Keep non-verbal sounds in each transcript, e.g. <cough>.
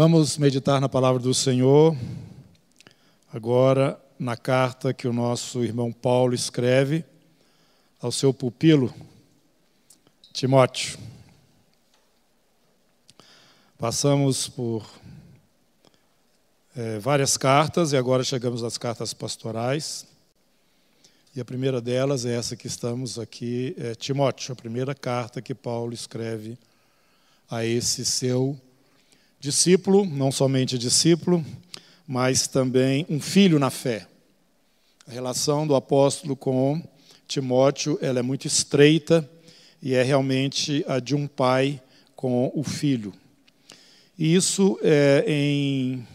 Vamos meditar na palavra do Senhor, agora na carta que o nosso irmão Paulo escreve ao seu pupilo, Timóteo. Passamos por é, várias cartas e agora chegamos às cartas pastorais. E a primeira delas é essa que estamos aqui, é Timóteo, a primeira carta que Paulo escreve a esse seu discípulo, não somente discípulo, mas também um filho na fé. A relação do apóstolo com Timóteo ela é muito estreita e é realmente a de um pai com o filho. E isso é em,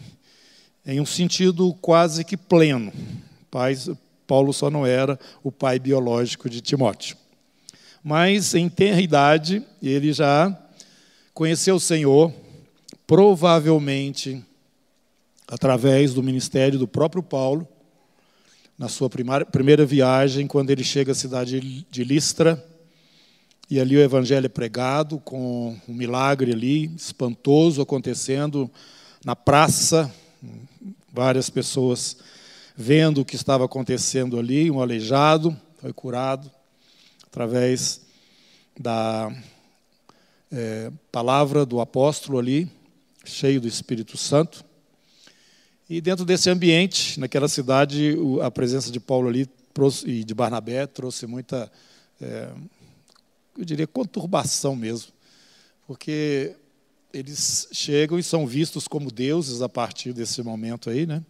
em um sentido quase que pleno. Pai, Paulo só não era o pai biológico de Timóteo. Mas em tenra idade, ele já conheceu o Senhor, provavelmente através do ministério do próprio Paulo, na sua primeira viagem, quando ele chega à cidade de Listra, e ali o evangelho é pregado, com um milagre ali, espantoso acontecendo na praça, várias pessoas vendo o que estava acontecendo ali, um aleijado foi curado através da é, palavra do apóstolo ali, cheio do Espírito Santo. E dentro desse ambiente, naquela cidade, a presença de Paulo ali e de Barnabé trouxe muita, é, eu diria, conturbação mesmo, porque eles chegam e são vistos como deuses a partir desse momento aí, né?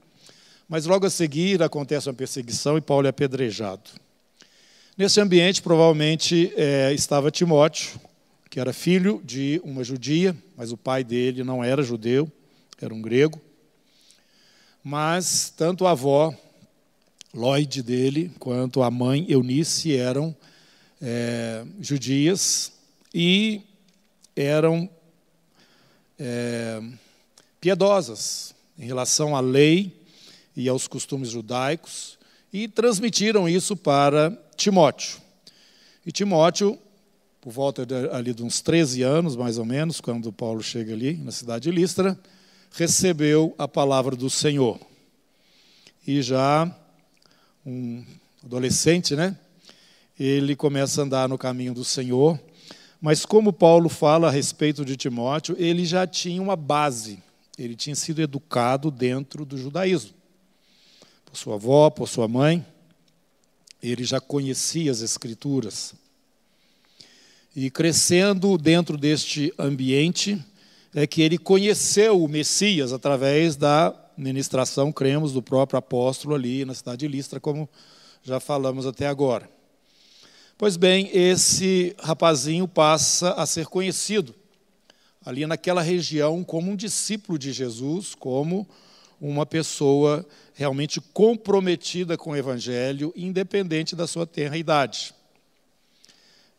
Mas logo a seguir acontece uma perseguição e Paulo é apedrejado. Nesse ambiente, provavelmente, é, estava Timóteo, que era filho de uma judia, mas o pai dele não era judeu, era um grego. Mas tanto a avó, Lloyd dele, quanto a mãe, Eunice, eram é, judias e eram é, piedosas em relação à lei e aos costumes judaicos e transmitiram isso para Timóteo. E Timóteo por volta de, ali de uns 13 anos, mais ou menos, quando Paulo chega ali na cidade de Listra, recebeu a palavra do Senhor. E já um adolescente, né? Ele começa a andar no caminho do Senhor. Mas como Paulo fala a respeito de Timóteo, ele já tinha uma base. Ele tinha sido educado dentro do judaísmo. Por sua avó, por sua mãe. Ele já conhecia as escrituras. E crescendo dentro deste ambiente, é que ele conheceu o Messias através da ministração, cremos, do próprio apóstolo ali na cidade de Listra, como já falamos até agora. Pois bem, esse rapazinho passa a ser conhecido ali naquela região como um discípulo de Jesus, como uma pessoa realmente comprometida com o evangelho, independente da sua tenra idade.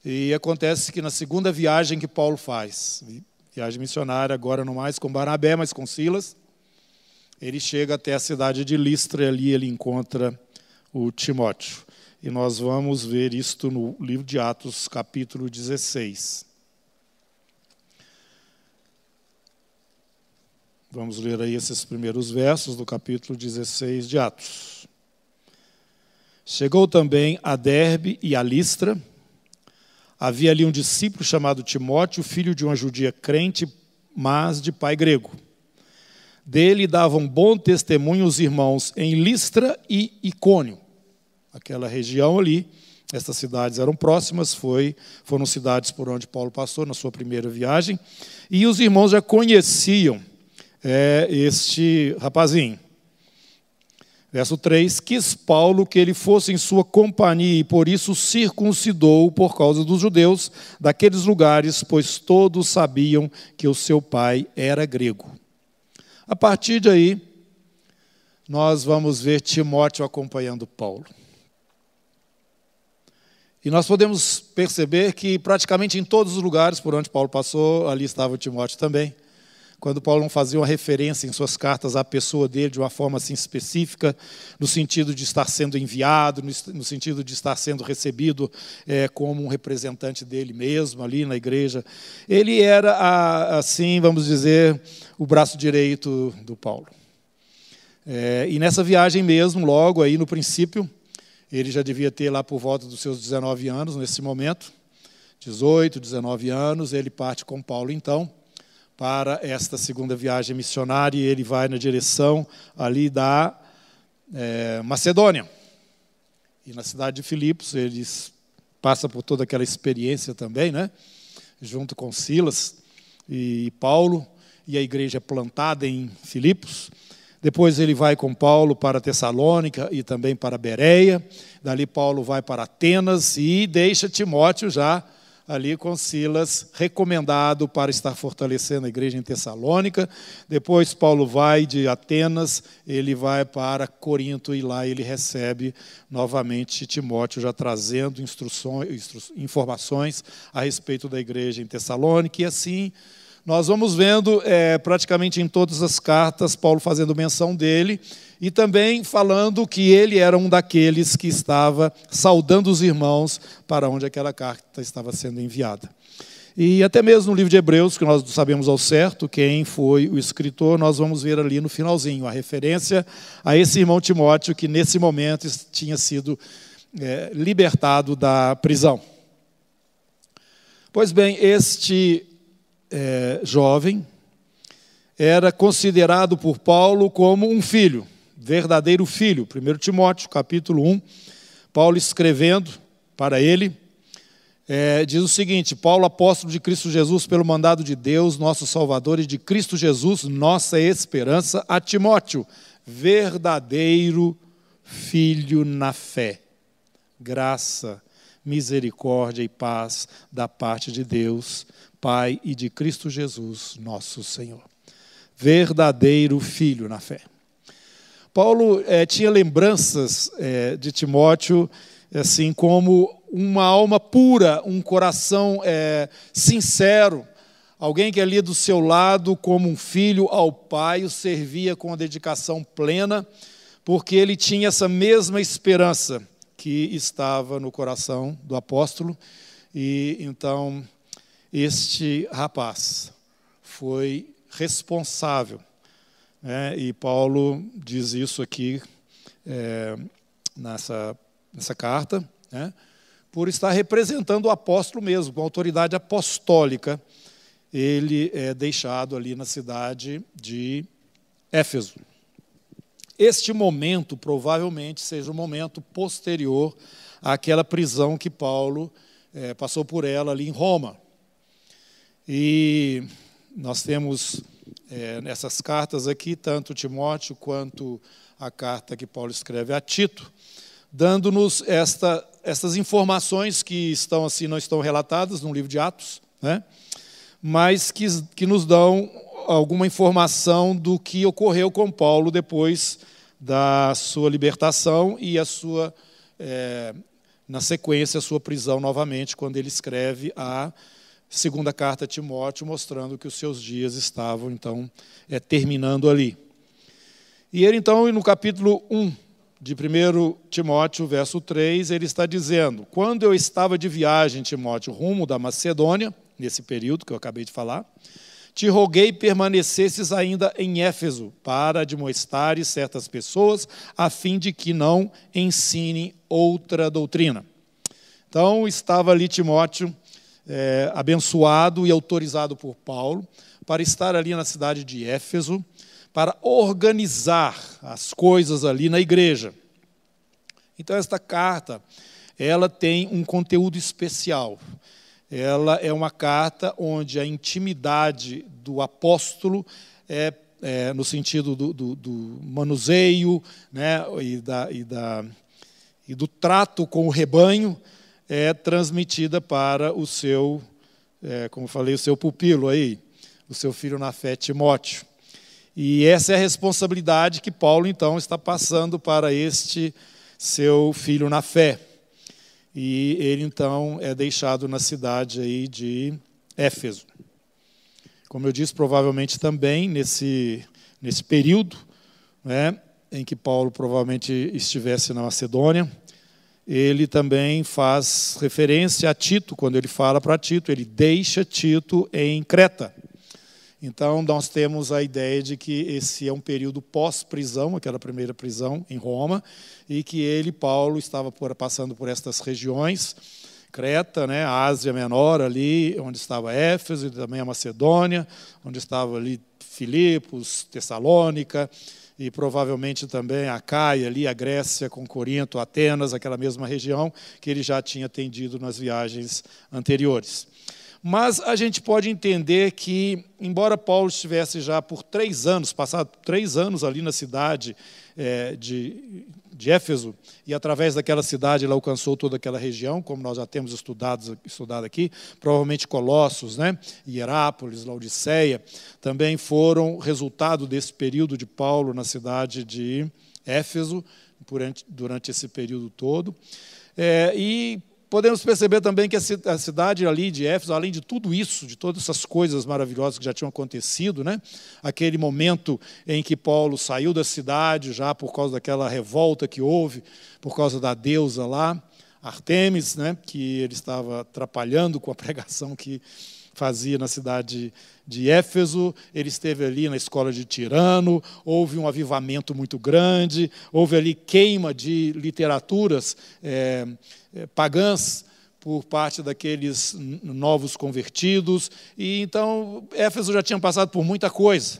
E acontece que na segunda viagem que Paulo faz, viagem missionária, agora não mais com Barnabé, mas com Silas, ele chega até a cidade de Listra e ali ele encontra o Timóteo. E nós vamos ver isto no livro de Atos, capítulo 16. Vamos ler aí esses primeiros versos do capítulo 16 de Atos. Chegou também a Derbe e a Listra, Havia ali um discípulo chamado Timóteo, filho de uma judia crente, mas de pai grego. Dele davam bom testemunho os irmãos em Listra e Icônio, aquela região ali. Estas cidades eram próximas, foi, foram cidades por onde Paulo passou na sua primeira viagem. E os irmãos já conheciam é, este rapazinho. Verso 3: Quis Paulo que ele fosse em sua companhia e por isso circuncidou por causa dos judeus daqueles lugares, pois todos sabiam que o seu pai era grego. A partir daí, nós vamos ver Timóteo acompanhando Paulo. E nós podemos perceber que praticamente em todos os lugares por onde Paulo passou, ali estava Timóteo também. Quando Paulo não fazia uma referência em suas cartas à pessoa dele de uma forma assim específica, no sentido de estar sendo enviado, no sentido de estar sendo recebido é, como um representante dele mesmo ali na igreja. Ele era, assim, vamos dizer, o braço direito do Paulo. É, e nessa viagem mesmo, logo aí no princípio, ele já devia ter lá por volta dos seus 19 anos, nesse momento, 18, 19 anos, ele parte com Paulo então para esta segunda viagem missionária e ele vai na direção ali da é, Macedônia. E na cidade de Filipos, eles passa por toda aquela experiência também, né? junto com Silas e Paulo, e a igreja é plantada em Filipos. Depois ele vai com Paulo para Tessalônica e também para Bereia. Dali Paulo vai para Atenas e deixa Timóteo já ali com Silas, recomendado para estar fortalecendo a igreja em Tessalônica. Depois Paulo vai de Atenas, ele vai para Corinto e lá ele recebe novamente Timóteo, já trazendo instruções, instru informações a respeito da igreja em Tessalônica. E assim nós vamos vendo é, praticamente em todas as cartas Paulo fazendo menção dele e também falando que ele era um daqueles que estava saudando os irmãos para onde aquela carta estava sendo enviada. E até mesmo no livro de Hebreus, que nós sabemos ao certo quem foi o escritor, nós vamos ver ali no finalzinho a referência a esse irmão Timóteo que nesse momento tinha sido é, libertado da prisão. Pois bem, este é, jovem era considerado por Paulo como um filho verdadeiro filho. 1 Timóteo, capítulo 1, Paulo escrevendo para ele, é, diz o seguinte: Paulo, apóstolo de Cristo Jesus, pelo mandado de Deus, nosso Salvador, e de Cristo Jesus, nossa esperança, a Timóteo, verdadeiro filho na fé. Graça, misericórdia e paz da parte de Deus, Pai e de Cristo Jesus, nosso Senhor. Verdadeiro filho na fé. Paulo é, tinha lembranças é, de Timóteo, assim como uma alma pura, um coração é, sincero, alguém que ali do seu lado, como um filho ao pai, o servia com a dedicação plena, porque ele tinha essa mesma esperança que estava no coração do apóstolo, e então este rapaz foi responsável é, e Paulo diz isso aqui é, nessa, nessa carta, né, por estar representando o apóstolo mesmo, com autoridade apostólica, ele é deixado ali na cidade de Éfeso. Este momento provavelmente seja o um momento posterior àquela prisão que Paulo é, passou por ela ali em Roma. E nós temos é, nessas cartas aqui, tanto Timóteo quanto a carta que Paulo escreve a Tito, dando-nos esta, estas informações que estão assim não estão relatadas no livro de Atos, né? mas que, que nos dão alguma informação do que ocorreu com Paulo depois da sua libertação e a sua, é, na sequência, a sua prisão novamente, quando ele escreve a segunda carta a Timóteo, mostrando que os seus dias estavam, então, é, terminando ali. E ele, então, no capítulo 1 de 1 Timóteo, verso 3, ele está dizendo: Quando eu estava de viagem, Timóteo, rumo da Macedônia, nesse período que eu acabei de falar, te roguei permanecesses ainda em Éfeso, para admoestares certas pessoas, a fim de que não ensinem outra doutrina. Então, estava ali Timóteo é, abençoado e autorizado por Paulo para estar ali na cidade de Éfeso, para organizar as coisas ali na igreja. Então, esta carta, ela tem um conteúdo especial. Ela é uma carta onde a intimidade do apóstolo é, é no sentido do, do, do manuseio né, e, da, e, da, e do trato com o rebanho, é transmitida para o seu, é, como falei, o seu pupilo aí, o seu filho na fé, Timóteo. E essa é a responsabilidade que Paulo, então, está passando para este seu filho na fé. E ele, então, é deixado na cidade aí de Éfeso. como eu disse, provavelmente também nesse, nesse período né, em que Paulo provavelmente estivesse na Macedônia, ele também faz referência a Tito, quando ele fala para Tito, ele deixa Tito em Creta. Então, nós temos a ideia de que esse é um período pós-prisão, aquela primeira prisão em Roma, e que ele, Paulo, estava passando por estas regiões, Creta, né, a Ásia Menor, ali onde estava Éfeso, e também a Macedônia, onde estava ali Filipos, Tessalônica, e provavelmente também a Caia, ali, a Grécia, com Corinto, Atenas, aquela mesma região que ele já tinha atendido nas viagens anteriores. Mas a gente pode entender que, embora Paulo estivesse já por três anos, passado três anos ali na cidade é, de, de Éfeso, e através daquela cidade ele alcançou toda aquela região, como nós já temos estudado, estudado aqui, provavelmente Colossos, né? Hierápolis, Laodiceia, também foram resultado desse período de Paulo na cidade de Éfeso, durante esse período todo. É, e podemos perceber também que a cidade ali de Éfeso, além de tudo isso, de todas essas coisas maravilhosas que já tinham acontecido, né? aquele momento em que Paulo saiu da cidade já por causa daquela revolta que houve, por causa da deusa lá, Artemis, né? que ele estava atrapalhando com a <laughs> pregação que fazia na cidade de Éfeso, ele esteve ali na escola de Tirano, houve um avivamento muito grande, houve ali queima de literaturas é, pagãs por parte daqueles novos convertidos, e então Éfeso já tinha passado por muita coisa.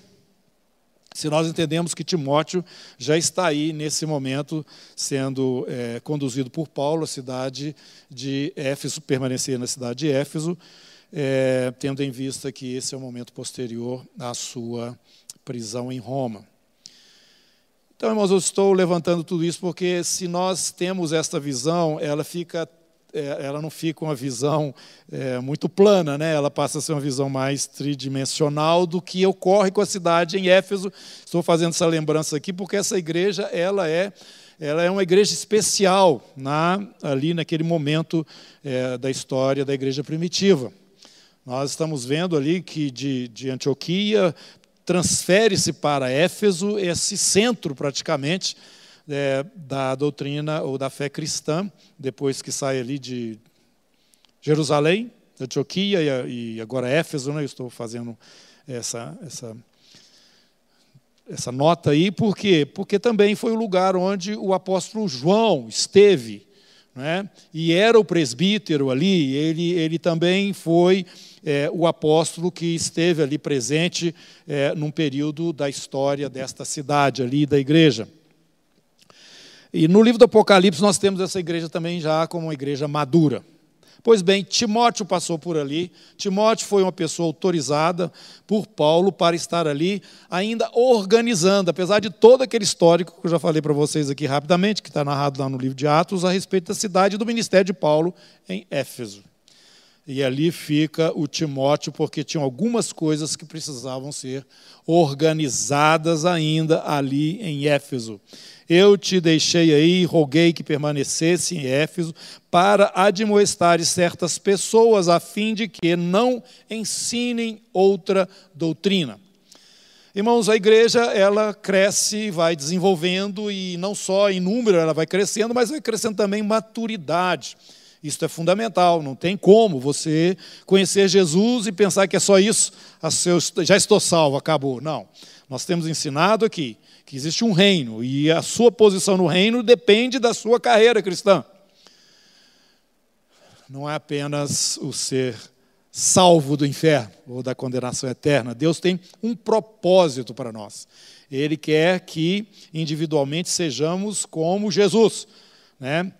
Se nós entendemos que Timóteo já está aí nesse momento sendo é, conduzido por Paulo, a cidade de Éfeso, permanecer na cidade de Éfeso, é, tendo em vista que esse é o momento posterior à sua prisão em Roma. Então, irmãos, eu estou levantando tudo isso porque se nós temos esta visão, ela fica é, ela não fica uma visão é, muito plana, né? ela passa a ser uma visão mais tridimensional do que ocorre com a cidade em Éfeso. Estou fazendo essa lembrança aqui porque essa igreja ela é, ela é uma igreja especial na, ali naquele momento é, da história da igreja primitiva. Nós estamos vendo ali que de, de Antioquia transfere-se para Éfeso esse centro, praticamente, é, da doutrina ou da fé cristã, depois que sai ali de Jerusalém, Antioquia e agora Éfeso, né? eu estou fazendo essa, essa, essa nota aí, por quê? Porque também foi o lugar onde o apóstolo João esteve, né? e era o presbítero ali, ele, ele também foi é, o apóstolo que esteve ali presente é, num período da história desta cidade ali, da igreja. E no livro do Apocalipse nós temos essa igreja também já como uma igreja madura. Pois bem, Timóteo passou por ali. Timóteo foi uma pessoa autorizada por Paulo para estar ali, ainda organizando, apesar de todo aquele histórico que eu já falei para vocês aqui rapidamente, que está narrado lá no livro de Atos, a respeito da cidade e do ministério de Paulo em Éfeso. E ali fica o Timóteo, porque tinham algumas coisas que precisavam ser organizadas ainda ali em Éfeso. Eu te deixei aí, roguei que permanecesse em Éfeso, para admoestares certas pessoas, a fim de que não ensinem outra doutrina. Irmãos, a igreja ela cresce, vai desenvolvendo e não só em número ela vai crescendo, mas vai crescendo também maturidade. Isso é fundamental, não tem como você conhecer Jesus e pensar que é só isso, já estou salvo, acabou. Não. Nós temos ensinado aqui que existe um reino e a sua posição no reino depende da sua carreira cristã. Não é apenas o ser salvo do inferno ou da condenação eterna. Deus tem um propósito para nós. Ele quer que individualmente sejamos como Jesus, né?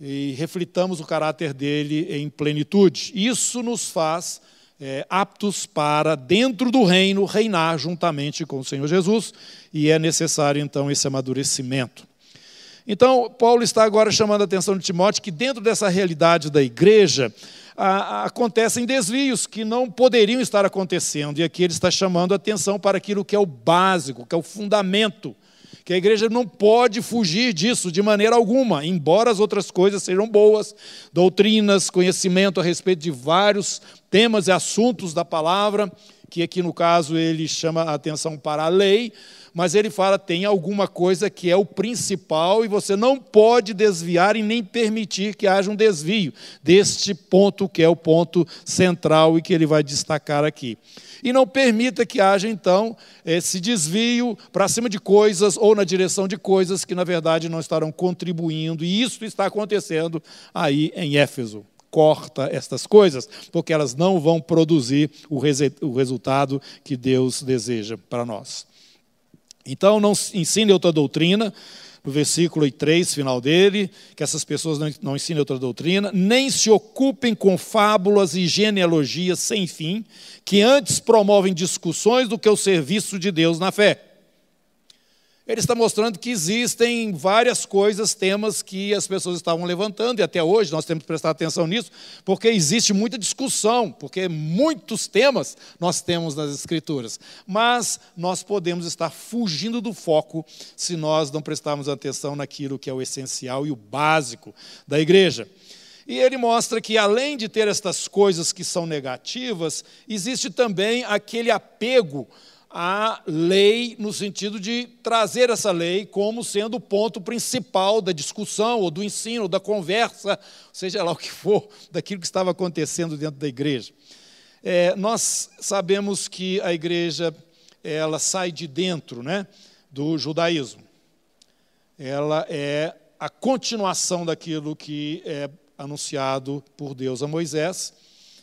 E reflitamos o caráter dele em plenitude. Isso nos faz é, aptos para, dentro do reino, reinar juntamente com o Senhor Jesus, e é necessário então esse amadurecimento. Então, Paulo está agora chamando a atenção de Timóteo que, dentro dessa realidade da igreja, a, a, acontecem desvios que não poderiam estar acontecendo, e aqui ele está chamando a atenção para aquilo que é o básico, que é o fundamento que a igreja não pode fugir disso de maneira alguma, embora as outras coisas sejam boas, doutrinas, conhecimento a respeito de vários temas e assuntos da palavra que aqui no caso ele chama a atenção para a lei, mas ele fala tem alguma coisa que é o principal e você não pode desviar e nem permitir que haja um desvio deste ponto que é o ponto central e que ele vai destacar aqui. E não permita que haja então esse desvio para cima de coisas ou na direção de coisas que na verdade não estarão contribuindo, e isso está acontecendo aí em Éfeso corta estas coisas, porque elas não vão produzir o, resultado que Deus deseja para nós. Então, não ensine outra doutrina, no versículo 3, final dele, que essas pessoas não, não ensinem outra doutrina, nem se ocupem com fábulas e genealogias sem fim, que antes promovem discussões do que o serviço de Deus na fé ele está mostrando que existem várias coisas, temas que as pessoas estavam levantando, e até hoje nós temos que prestar atenção nisso, porque existe muita discussão, porque muitos temas nós temos nas Escrituras, mas nós podemos estar fugindo do foco se nós não prestarmos atenção naquilo que é o essencial e o básico da igreja. E ele mostra que, além de ter estas coisas que são negativas, existe também aquele apego a lei no sentido de trazer essa lei como sendo o ponto principal da discussão, ou do ensino, ou da conversa, seja lá o que for, daquilo que estava acontecendo dentro da igreja. É, nós sabemos que a igreja ela sai de dentro né, do judaísmo. Ela é a continuação daquilo que é anunciado por Deus a Moisés,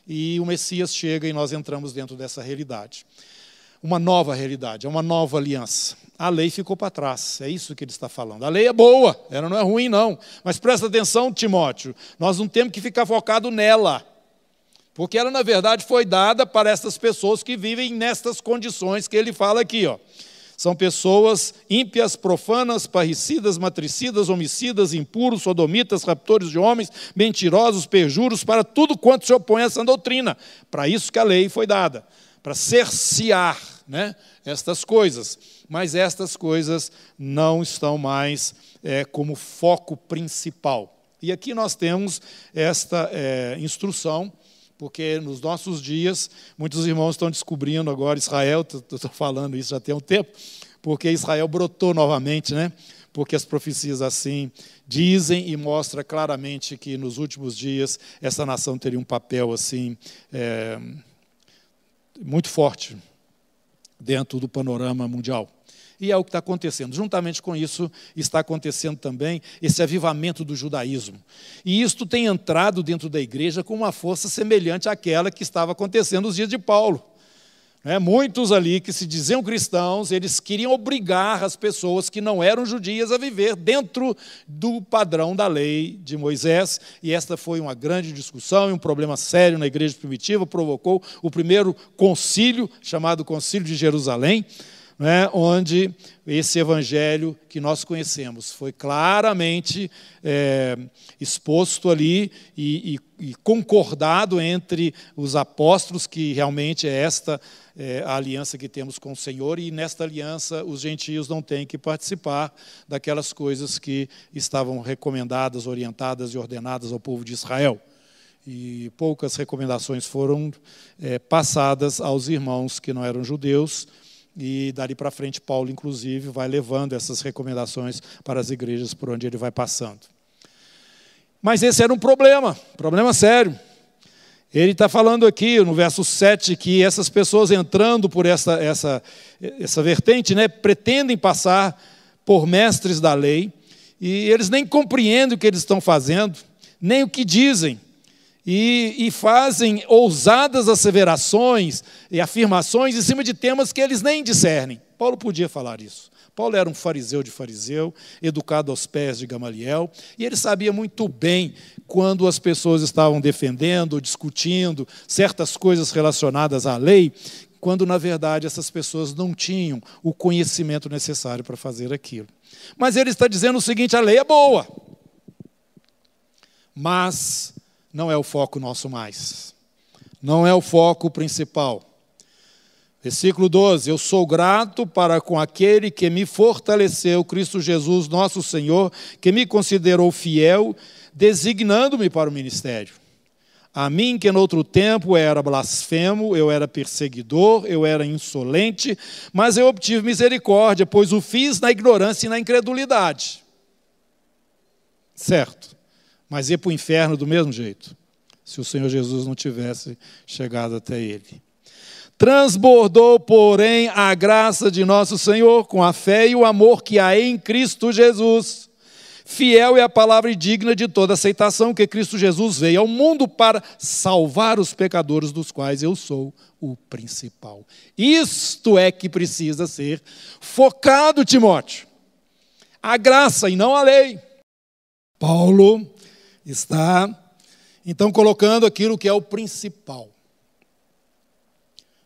e o Messias chega e nós entramos dentro dessa realidade uma nova realidade, é uma nova aliança. A lei ficou para trás, é isso que ele está falando. A lei é boa, ela não é ruim, não. Mas presta atenção, Timóteo, nós não temos que ficar focado nela. Porque ela, na verdade, foi dada para essas pessoas que vivem nestas condições que ele fala aqui. Ó. São pessoas ímpias, profanas, parricidas, matricidas, homicidas, impuros, sodomitas, raptores de homens, mentirosos, perjuros, para tudo quanto se opõe a essa doutrina. Para isso que a lei foi dada para cercear né, estas coisas. Mas estas coisas não estão mais é, como foco principal. E aqui nós temos esta é, instrução, porque nos nossos dias, muitos irmãos estão descobrindo agora Israel, estou falando isso já tem um tempo, porque Israel brotou novamente, né? porque as profecias assim dizem e mostra claramente que nos últimos dias essa nação teria um papel assim é, muito forte dentro do panorama mundial. E é o que está acontecendo. Juntamente com isso, está acontecendo também esse avivamento do judaísmo. E isto tem entrado dentro da igreja com uma força semelhante àquela que estava acontecendo nos dias de Paulo. É, muitos ali que se diziam cristãos, eles queriam obrigar as pessoas que não eram judias a viver dentro do padrão da lei de Moisés, e esta foi uma grande discussão e um problema sério na igreja primitiva, provocou o primeiro concílio, chamado Concílio de Jerusalém, né, onde esse evangelho que nós conhecemos foi claramente é, exposto ali e, e, e, concordado entre os apóstolos, que realmente é esta é, a aliança que temos com o Senhor, e nesta aliança os gentios não têm que participar daquelas coisas que estavam recomendadas, orientadas e ordenadas ao povo de Israel e poucas recomendações foram é, passadas aos irmãos que não eram judeus, e dali para frente, Paulo, inclusive, vai levando essas recomendações para as igrejas por onde ele vai passando. Mas esse era um problema, problema sério. Ele está falando aqui no verso 7 que essas pessoas entrando por essa, essa, essa vertente né, pretendem passar por mestres da lei e eles nem compreendem o que eles estão fazendo, nem o que dizem e, e, fazem ousadas asseverações e afirmações em cima de temas que eles nem discernem. Paulo podia falar isso. Paulo era um fariseu de fariseu, educado aos pés de Gamaliel, e ele sabia muito bem quando as pessoas estavam defendendo, discutindo certas coisas relacionadas à lei, quando na verdade essas pessoas não tinham o conhecimento necessário para fazer aquilo. Mas ele está dizendo o seguinte: a lei é boa, mas não é o foco nosso mais. Não é o foco principal. Versículo 12: Eu sou grato para com aquele que me fortaleceu, Cristo Jesus, nosso Senhor, que me considerou fiel, designando-me para o ministério. A mim, que no outro tempo era blasfemo, eu era perseguidor, eu era insolente, mas eu obtive misericórdia, pois o fiz na ignorância e na incredulidade. Certo, mas ia para o inferno do mesmo jeito, se o Senhor Jesus não tivesse chegado até ele. Transbordou, porém, a graça de nosso Senhor com a fé e o amor que há em Cristo Jesus. Fiel é a palavra digna de toda aceitação que Cristo Jesus veio ao mundo para salvar os pecadores, dos quais eu sou o principal. Isto é que precisa ser focado, Timóteo. A graça e não a lei. Paulo está, então, colocando aquilo que é o principal.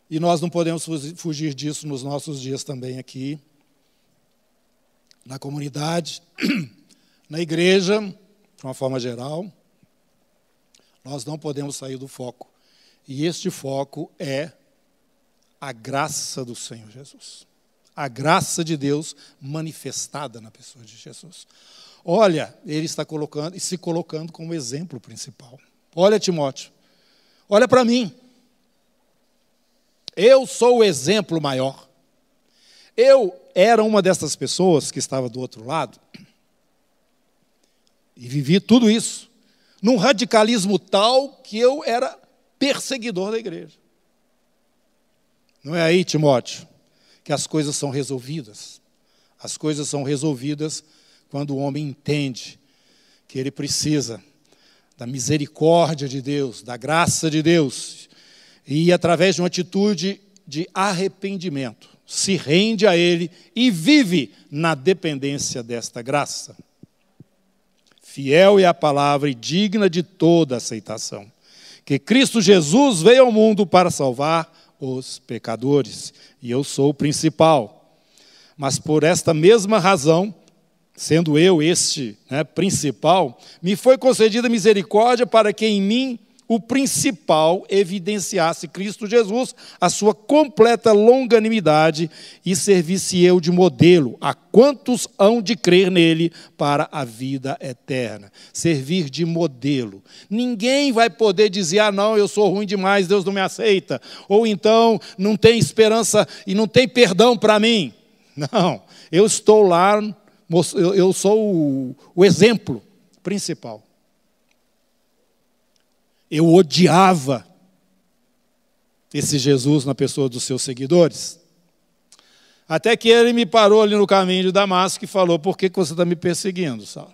E nós não podemos fugir disso nos nossos dias também aqui, na comunidade, <clears throat> na igreja, de uma forma geral. Nós não podemos sair do foco. E este foco é a graça do Senhor Jesus. A graça de Deus manifestada na pessoa de Jesus. Olha, ele está colocando e se colocando como exemplo principal. Olha, Timóteo, olha para mim. Eu sou o exemplo maior. Eu era uma dessas pessoas que estava do outro lado e vivi tudo isso num radicalismo tal que eu era perseguidor da igreja. Não é aí, Timóteo, que as coisas são resolvidas. As coisas são resolvidas quando o homem entende que ele precisa da misericórdia de Deus, da graça de Deus, e através de uma atitude de arrependimento, se rende a Ele e vive na dependência desta graça. Fiel é a palavra e digna de toda aceitação, que Cristo Jesus veio ao mundo para salvar os pecadores, e eu sou o principal. Mas por esta mesma razão, sendo eu este né, principal, me foi concedida misericórdia para que em mim o principal evidenciasse Cristo Jesus, a sua completa longanimidade, e servisse eu de modelo a quantos hão de crer nele para a vida eterna. Servir de modelo. Ninguém vai poder dizer, ah, não, eu sou ruim demais, Deus não me aceita, ou então não tem esperança e não tem perdão para mim. Não, eu estou lá eu sou o exemplo principal. Eu odiava esse Jesus na pessoa dos seus seguidores. Até que ele me parou ali no caminho de Damasco e falou: Por que você está me perseguindo, Saulo?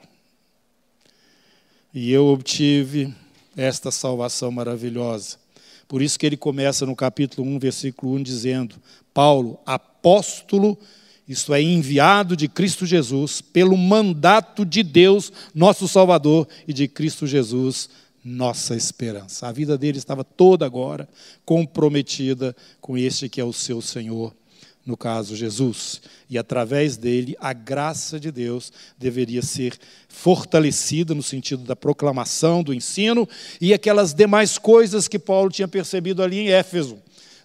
E eu obtive esta salvação maravilhosa. Por isso que ele começa no capítulo 1, versículo 1, dizendo: Paulo, apóstolo isto é, enviado de Cristo Jesus, pelo mandato de Deus, nosso Salvador, e de Cristo Jesus, nossa esperança. A vida dele estava toda agora comprometida com este que é o seu Senhor, no caso Jesus. E através dele, a graça de Deus deveria ser fortalecida no sentido da proclamação, do ensino e aquelas demais coisas que Paulo tinha percebido ali em Éfeso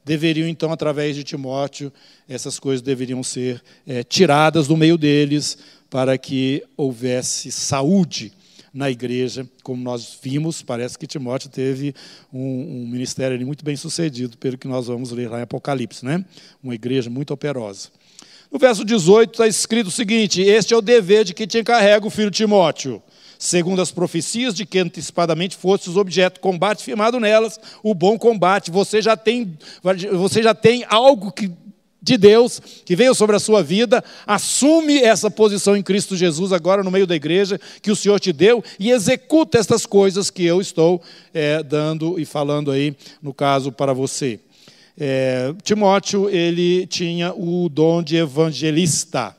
deveriam, então, através de Timóteo, essas coisas deveriam ser é, tiradas do meio deles para que houvesse saúde na igreja, como nós vimos, parece que Timóteo teve um, um, ministério muito bem sucedido, pelo que nós vamos ler lá em Apocalipse, né? Uma igreja muito operosa. No verso 18 está escrito o seguinte: Este é o dever de que te encarrega o filho Timóteo segundo as profecias de que antecipadamente fostes objeto, combate firmado nelas, o bom combate. Você já tem, você já tem algo que, de Deus que veio sobre a sua vida, assume essa posição em Cristo Jesus agora no meio da igreja que o Senhor te deu e executa estas coisas que eu estou é, dando e falando aí, no caso, para você. É, Timóteo, ele tinha o dom de evangelista.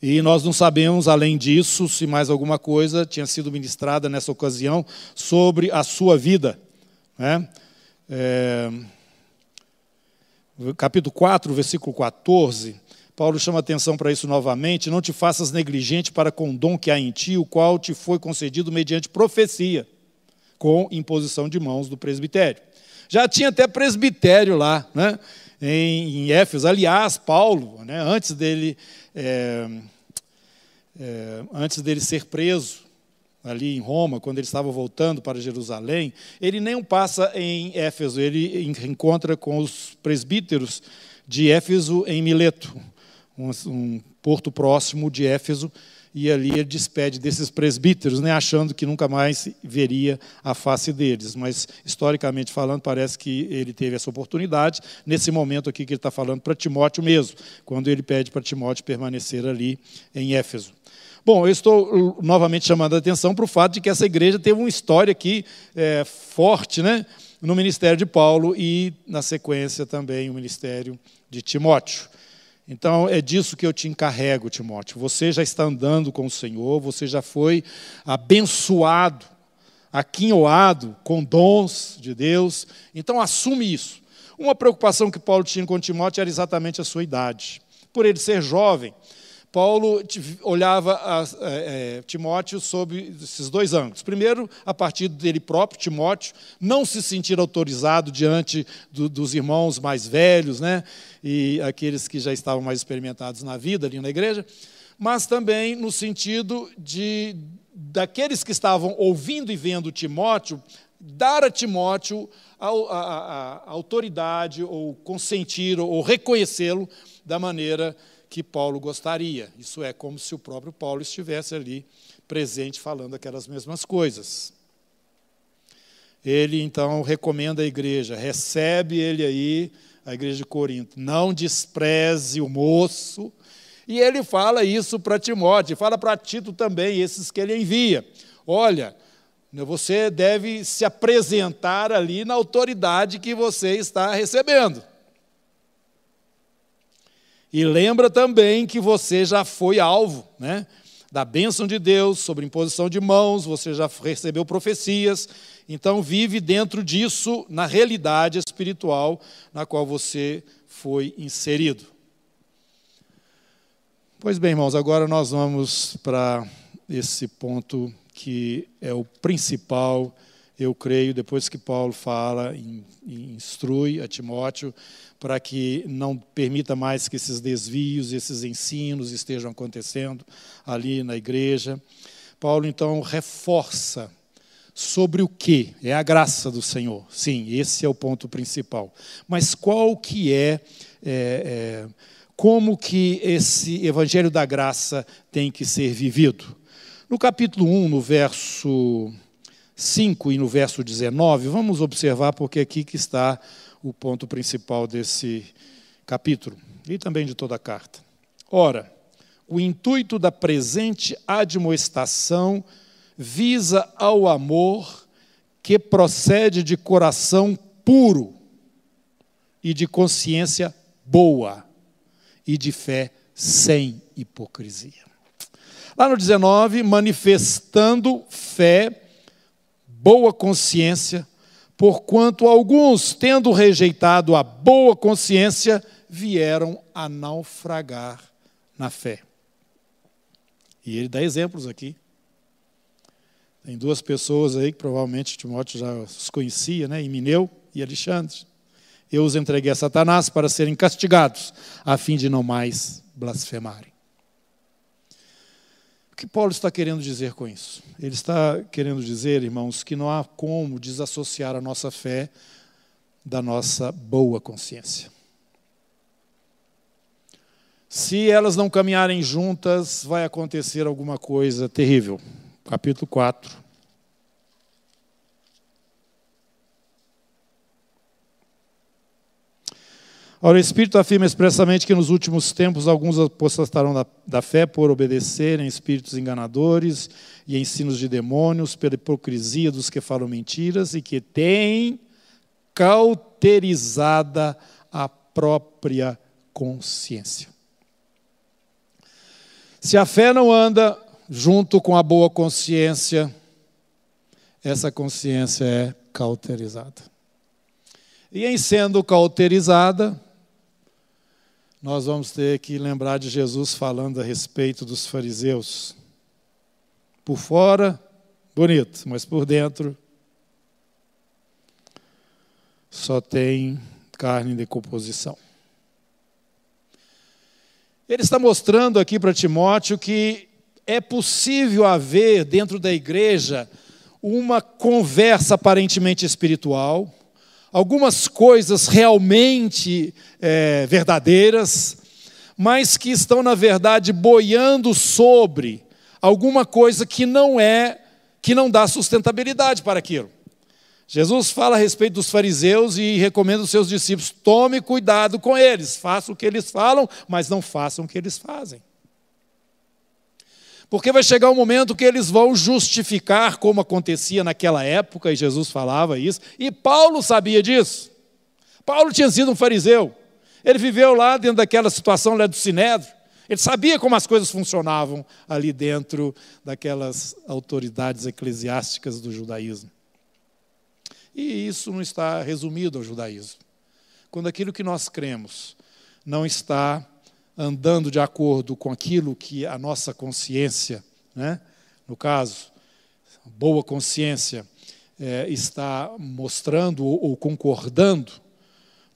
E nós não sabemos, além disso, se mais alguma coisa tinha sido ministrada nessa ocasião sobre a sua vida. Né? É, capítulo 4, versículo 14, Paulo chama atenção para isso novamente. Não te faças negligente para com o dom que há em ti, o qual te foi concedido mediante profecia, com imposição de mãos do presbitério. Já tinha até presbitério lá, né? em, em Éfeso. Aliás, Paulo, né, antes dele. É, é, antes dele ser preso, ali em Roma, quando ele estava voltando para Jerusalém, ele nem passa em Éfeso, ele encontra com os presbíteros de Éfeso em Mileto, um, porto próximo de Éfeso, e ali ele despede desses presbíteros, né, achando que nunca mais veria a face deles. Mas, historicamente falando, parece que ele teve essa oportunidade, nesse momento aqui que ele está falando para Timóteo mesmo, quando ele pede para Timóteo permanecer ali em Éfeso. Bom, eu estou novamente chamando a atenção para o fato de que essa igreja teve uma história aqui é, forte né, no ministério de Paulo e, na sequência, também o ministério de Timóteo. Então, é disso que eu te encarrego, Timóteo. Você já está andando com o Senhor, você já foi abençoado, aquinhoado com dons de Deus. Então, assume isso. Uma preocupação que Paulo tinha com Timóteo era exatamente a sua idade. Por ele ser jovem, Paulo olhava a, a, é, Timóteo sob esses dois ângulos. Primeiro, a partir dele próprio, Timóteo, não se sentir autorizado diante do, dos irmãos mais velhos, né, e aqueles que já estavam mais experimentados na vida ali na igreja, mas também no sentido de daqueles que estavam ouvindo e vendo Timóteo, dar a Timóteo a, a, a autoridade, ou consentir, ou reconhecê-lo da maneira que Paulo gostaria. Isso é como se o próprio Paulo estivesse ali presente falando aquelas mesmas coisas. Ele então recomenda a igreja, recebe ele aí, a igreja de Corinto, não despreze o moço. E ele fala isso para Timóteo, fala para Tito também, esses que ele envia. Olha, você deve se apresentar ali na autoridade que você está recebendo. E lembra também que você já foi alvo né, da bênção de Deus, sobre imposição de mãos, você já recebeu profecias, então vive dentro disso, na realidade espiritual na qual você foi inserido. Pois bem, irmãos, agora nós vamos para esse ponto que é o principal, eu creio, depois que Paulo fala e instrui a Timóteo para que não permita mais que esses desvios, esses ensinos estejam acontecendo ali na igreja. Paulo então reforça sobre o que? É a graça do Senhor. Sim, esse é o ponto principal. Mas qual que é, é, é como que esse evangelho da graça tem que ser vivido? No capítulo 1, no verso 5 e no verso 19, vamos observar porque aqui que está o ponto principal desse capítulo e também de toda a carta. Ora, o intuito da presente admoestação visa ao amor que procede de coração puro e de consciência boa e de fé sem hipocrisia. Lá no 19, manifestando fé, boa consciência, porquanto alguns, tendo rejeitado a boa consciência, vieram a naufragar na fé. E ele dá exemplos aqui. Tem duas pessoas aí que provavelmente Timóteo já os conhecia, né? Emineu e Alexandre. Eu os entreguei a Satanás para serem castigados, a fim de não mais blasfemarem. O que Paulo está querendo dizer com isso? Ele está querendo dizer, irmãos, que não há como desassociar a nossa fé da nossa boa consciência. Se elas não caminharem juntas, vai acontecer alguma coisa terrível. Capítulo 4. Ora, o Espírito afirma expressamente que nos últimos tempos alguns apostatarão da, da fé por obedecerem espíritos enganadores e ensinos de demônios, pela hipocrisia dos que falam mentiras e que têm cauterizada a própria consciência. Se a fé não anda junto com a boa consciência, essa consciência é cauterizada. E em sendo cauterizada, nós vamos ter que lembrar de Jesus falando a respeito dos fariseus. Por fora, bonito, mas por dentro, só tem carne em decomposição. Ele está mostrando aqui para Timóteo que é possível haver dentro da igreja uma conversa aparentemente espiritual, algumas coisas realmente é, verdadeiras, mas que estão, na verdade, boiando sobre alguma coisa que não é, que não dá sustentabilidade para aquilo. Jesus fala a respeito dos fariseus e recomenda aos seus discípulos: tome cuidado com eles, façam o que eles falam, mas não façam o que eles fazem. Porque vai chegar um momento que eles vão justificar como acontecia naquela época, e Jesus falava isso, e Paulo sabia disso. Paulo tinha sido um fariseu, ele viveu lá dentro daquela situação lá do Sinédrio, ele sabia como as coisas funcionavam ali dentro daquelas autoridades eclesiásticas do judaísmo. E isso não está resumido ao judaísmo. Quando aquilo que nós cremos não está andando de acordo com aquilo que a nossa consciência, né, no caso, boa consciência, é, está mostrando ou, ou concordando,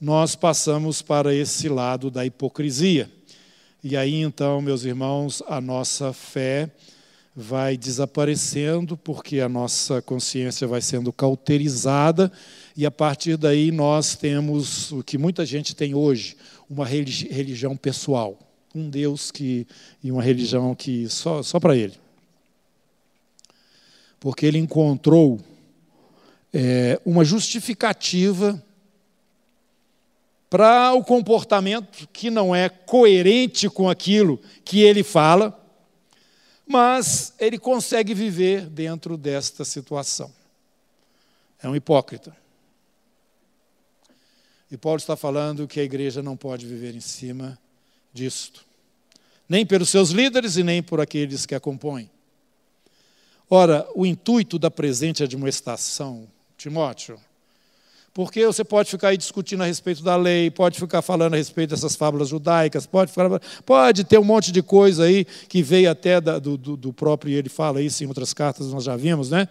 nós passamos para esse lado da hipocrisia. E aí então, meus irmãos, a nossa fé vai desaparecendo, porque a nossa consciência vai sendo cauterizada, e a partir daí nós temos o que muita gente tem hoje, uma religião pessoal, um Deus que e uma religião que só só para ele, porque ele encontrou é, uma justificativa para o comportamento que não é coerente com aquilo que ele fala mas ele consegue viver dentro desta situação. É um hipócrita. E Paulo está falando que a igreja não pode viver em cima disto, nem pelos seus líderes e nem por aqueles que a compõem. Ora, o intuito da presente admoestação, Timóteo, porque você pode ficar aí discutindo a respeito da lei, pode ficar falando a respeito dessas fábulas judaicas, pode, ficar, pode ter um monte de coisa aí que veio até da, do, do, próprio, ele fala isso em outras cartas, nós já vimos, né?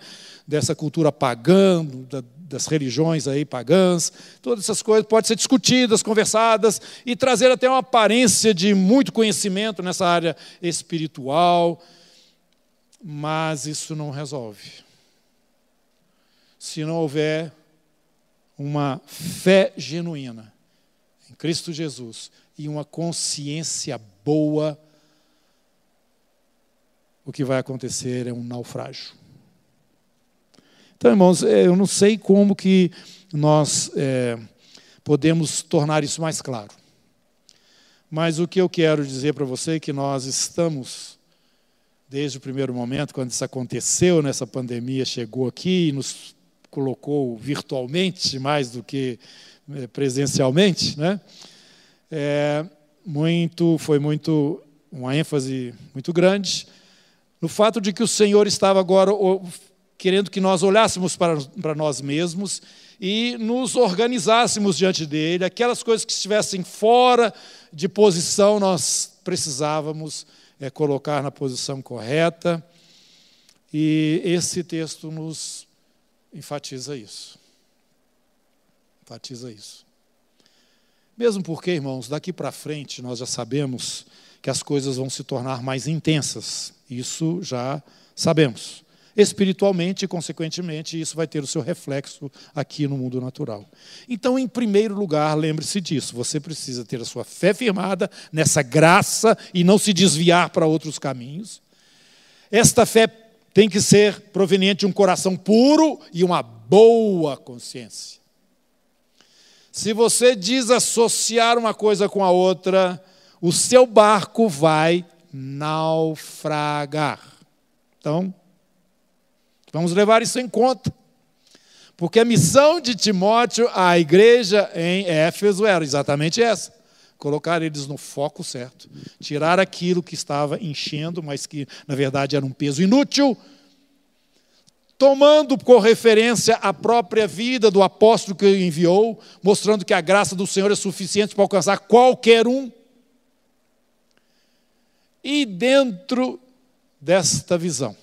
Dessa cultura pagã, da, das religiões aí pagãs, todas essas coisas podem ser discutidas, conversadas e trazer até uma aparência de muito conhecimento nessa área espiritual, mas isso não resolve. Se não houver uma fé genuína em Cristo Jesus e uma consciência boa, o que vai acontecer é um naufrágio. Então, irmãos, é, eu não sei como que nós é, podemos tornar isso mais claro. Mas o que eu quero dizer para você é que nós estamos, desde o primeiro momento, quando isso aconteceu, nessa pandemia chegou aqui e nos colocou virtualmente mais do que eh, presencialmente, né? É, muito, foi muito uma ênfase muito grande no fato de que o Senhor estava agora querendo que nós olhássemos para, para nós mesmos e nos organizássemos diante dele, aquelas coisas que estivessem fora de posição nós precisávamos é, colocar na posição correta. E esse texto nos enfatiza isso. Enfatiza isso. Mesmo porque, irmãos, daqui para frente nós já sabemos que as coisas vão se tornar mais intensas. Isso já sabemos. Espiritualmente e, consequentemente, isso vai ter o seu reflexo aqui no mundo natural. Então, em primeiro lugar, lembre-se disso. Você precisa ter a sua fé firmada nessa graça e não se desviar para outros caminhos. Esta fé tem que ser proveniente de um coração puro e uma boa consciência. Se você desassociar uma coisa com a outra, o seu barco vai naufragar. Então, vamos levar isso em conta. Porque a missão de Timóteo à igreja em Éfeso era exatamente essa colocar eles no foco certo, tirar aquilo que estava enchendo, mas que na verdade era um peso inútil, tomando por referência a própria vida do apóstolo que enviou, mostrando que a graça do Senhor é suficiente para alcançar qualquer um. E dentro desta visão,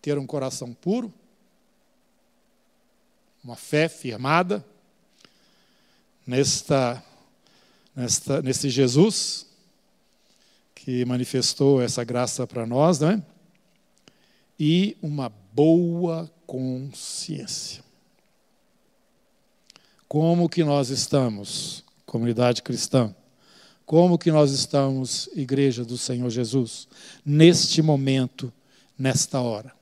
ter um coração puro, uma fé firmada nesta nesta, nesse Jesus, que manifestou essa graça para nós, não é? E uma boa consciência. Como que nós estamos, comunidade cristã? Como que nós estamos, igreja do Senhor Jesus, neste momento, nesta hora?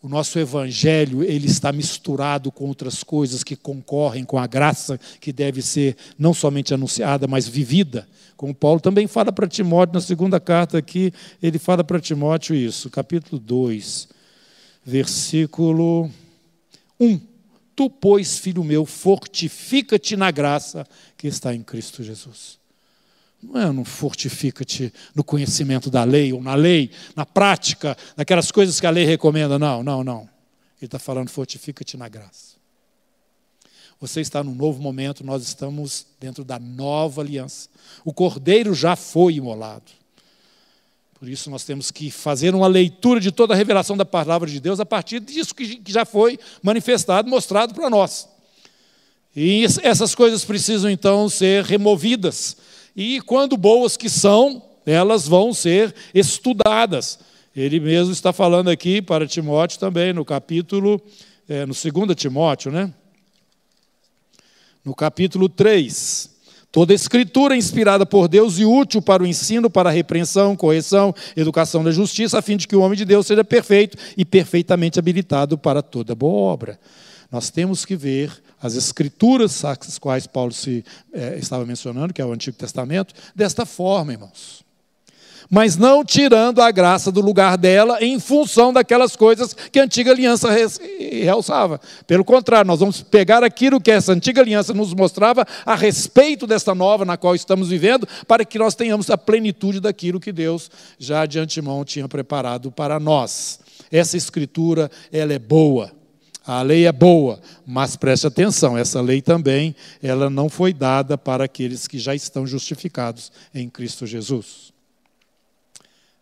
O nosso evangelho, ele está misturado com outras coisas que concorrem com a graça que deve ser não somente anunciada, mas vivida. Como Paulo também fala para Timóteo na segunda carta aqui, ele fala para Timóteo isso, capítulo 2, versículo 1. Tu, pois, filho meu, fortifica-te na graça que está em Cristo Jesus. Não é, não fortifica-te no conhecimento da lei ou na lei, na prática, naquelas coisas que a lei recomenda. Não, não, não. Ele está falando, fortifica-te na graça. Você está num novo momento, nós estamos dentro da nova aliança. O cordeiro já foi imolado. Por isso nós temos que fazer uma leitura de toda a revelação da palavra de Deus a partir disso que já foi manifestado, mostrado para nós. E essas coisas precisam então ser removidas. E quando boas que são, elas vão ser estudadas. Ele mesmo está falando aqui para Timóteo também, no capítulo, é, no 2 Timóteo, né? No capítulo 3. Toda escritura inspirada por Deus e útil para o ensino, para a repreensão, correção, educação da justiça, a fim de que o homem de Deus seja perfeito e perfeitamente habilitado para toda boa obra. Nós temos que ver as escrituras, as quais Paulo se, é, estava mencionando, que é o Antigo Testamento, desta forma, irmãos mas não tirando a graça do lugar dela em função daquelas coisas que a antiga aliança realçava. Pelo contrário, nós vamos pegar aquilo que essa antiga aliança nos mostrava a respeito desta nova na qual estamos vivendo, para que nós tenhamos a plenitude daquilo que Deus já de antemão tinha preparado para nós. Essa escritura, ela é boa. A lei é boa, mas preste atenção, essa lei também, ela não foi dada para aqueles que já estão justificados em Cristo Jesus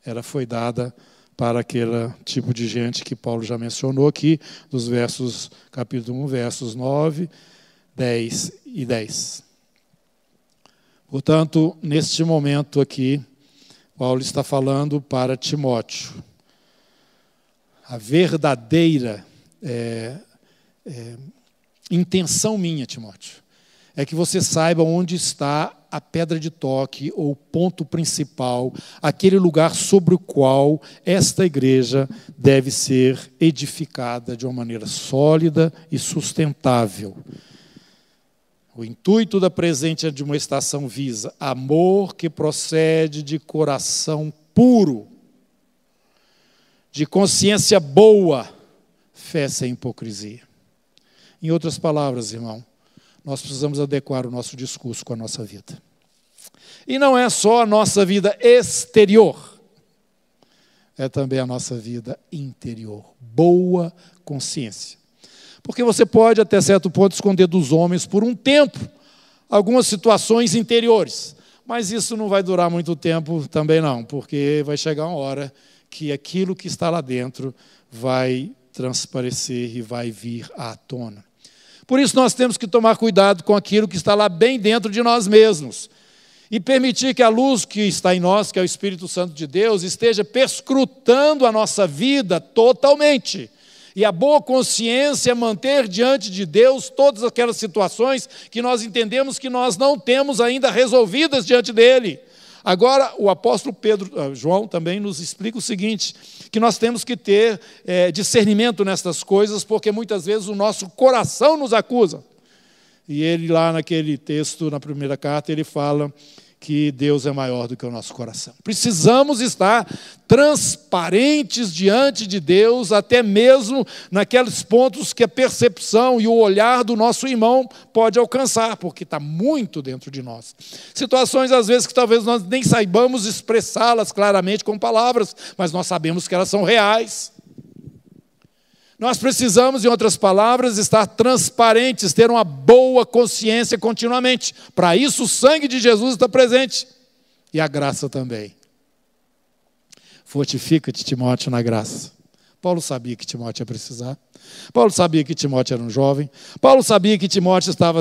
ela foi dada para aquele tipo de gente que Paulo já mencionou aqui, dos versos, capítulo 1, versos 9, 10 e 10. Portanto, neste momento aqui, Paulo está falando para Timóteo. A verdadeira é, é, intenção minha, Timóteo, é que você saiba onde está a pedra de toque ou ponto principal, aquele lugar sobre o qual esta igreja deve ser edificada de uma maneira sólida e sustentável. O intuito da presente estação visa amor que procede de coração puro, de consciência boa, fé sem hipocrisia. Em outras palavras, irmão, nós precisamos adequar o nosso discurso com a nossa vida. E não é só a nossa vida exterior, é também a nossa vida interior. Boa consciência. Porque você pode, até certo ponto, esconder dos homens por um tempo algumas situações interiores. Mas isso não vai durar muito tempo também, não, porque vai chegar uma hora que aquilo que está lá dentro vai transparecer e vai vir à tona. Por isso nós temos que tomar cuidado com aquilo que está lá bem dentro de nós mesmos. E permitir que a luz que está em nós, que é o Espírito Santo de Deus, esteja perscrutando a nossa vida totalmente. E a boa consciência é manter diante de Deus todas aquelas situações que nós entendemos que nós não temos ainda resolvidas diante dele. Agora, o apóstolo Pedro, ah, João também nos explica o seguinte: que nós temos que ter é, discernimento nestas coisas, porque muitas vezes o nosso coração nos acusa. E ele, lá naquele texto, na primeira carta, ele fala que Deus é maior do que o nosso coração. Precisamos estar transparentes diante de Deus, até mesmo naqueles pontos que a percepção e o olhar do nosso irmão pode alcançar, porque está muito dentro de nós. Situações, às vezes, que talvez nós nem saibamos expressá-las claramente com palavras, mas nós sabemos que elas são reais. Nós precisamos, em outras palavras, estar transparentes, ter uma boa consciência continuamente. Para isso, o sangue de Jesus está presente e a graça também. Fortifica-te, Timóteo, na graça. Paulo sabia que Timóteo ia precisar. Paulo sabia que Timóteo era um jovem. Paulo sabia que Timóteo estava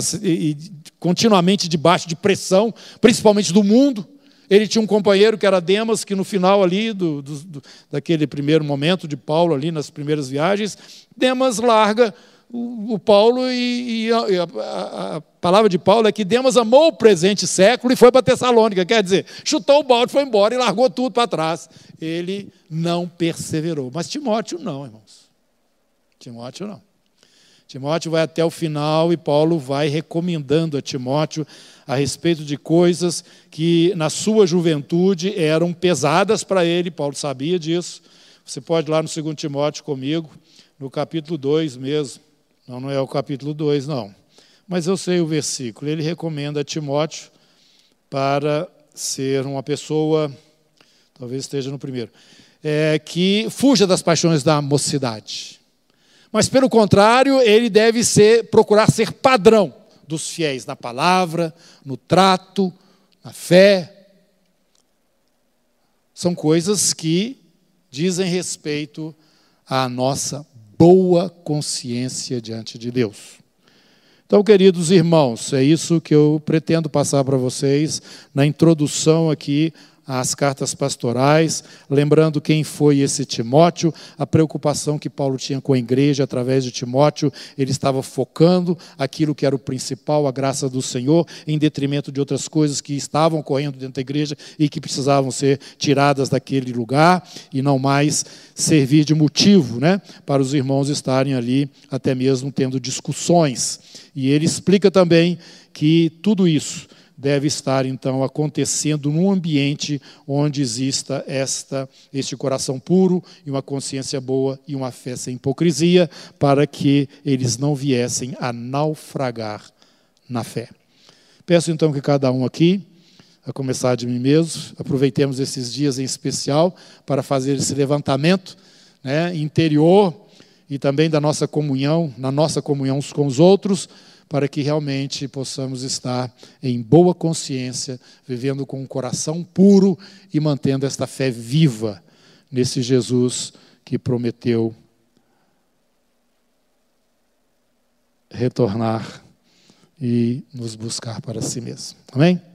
continuamente debaixo de pressão, principalmente do mundo. Ele tinha um companheiro que era Demas, que no final ali, do, do, do, daquele primeiro momento de Paulo, ali nas primeiras viagens, Demas larga o, o Paulo e, e a, a, a, palavra de Paulo é que Demas amou o presente século e foi para Tessalônica. Quer dizer, chutou o balde, foi embora e largou tudo para trás. Ele não perseverou. Mas Timóteo não, irmãos. Timóteo não. Timóteo vai até o final e Paulo vai recomendando a Timóteo a respeito de coisas que na sua juventude eram pesadas para ele, Paulo sabia disso. Você pode ir lá no 2 Timóteo comigo, no capítulo 2 mesmo. Não, não é o capítulo 2, não. Mas eu sei o versículo. Ele recomenda a Timóteo para ser uma pessoa, talvez esteja no primeiro, é, que fuja das paixões da mocidade mas pelo contrário, ele deve ser procurar ser padrão dos fiéis na palavra, no trato, na fé. São coisas que dizem respeito à nossa boa consciência diante de Deus. Então, queridos irmãos, é isso que eu pretendo passar para vocês na introdução aqui as cartas pastorais, lembrando quem foi esse Timóteo, a preocupação que Paulo tinha com a igreja através de Timóteo, ele estava focando aquilo que era o principal, a graça do Senhor, em detrimento de outras coisas que estavam correndo dentro da igreja e que precisavam ser tiradas daquele lugar e não mais servir de motivo né, para os irmãos estarem ali, até mesmo tendo discussões. E ele explica também que tudo isso deve estar então acontecendo num ambiente onde exista esta este coração puro e uma consciência boa e uma fé sem hipocrisia, para que eles não viessem a naufragar na fé. Peço então que cada um aqui, a começar de mim mesmo, aproveitemos esses dias em especial para fazer esse levantamento né, interior e também da nossa comunhão, na nossa comunhão uns com os outros, para que realmente possamos estar em boa consciência, vivendo com um coração puro e mantendo esta fé viva nesse Jesus que prometeu retornar e nos buscar para si mesmo. Amém?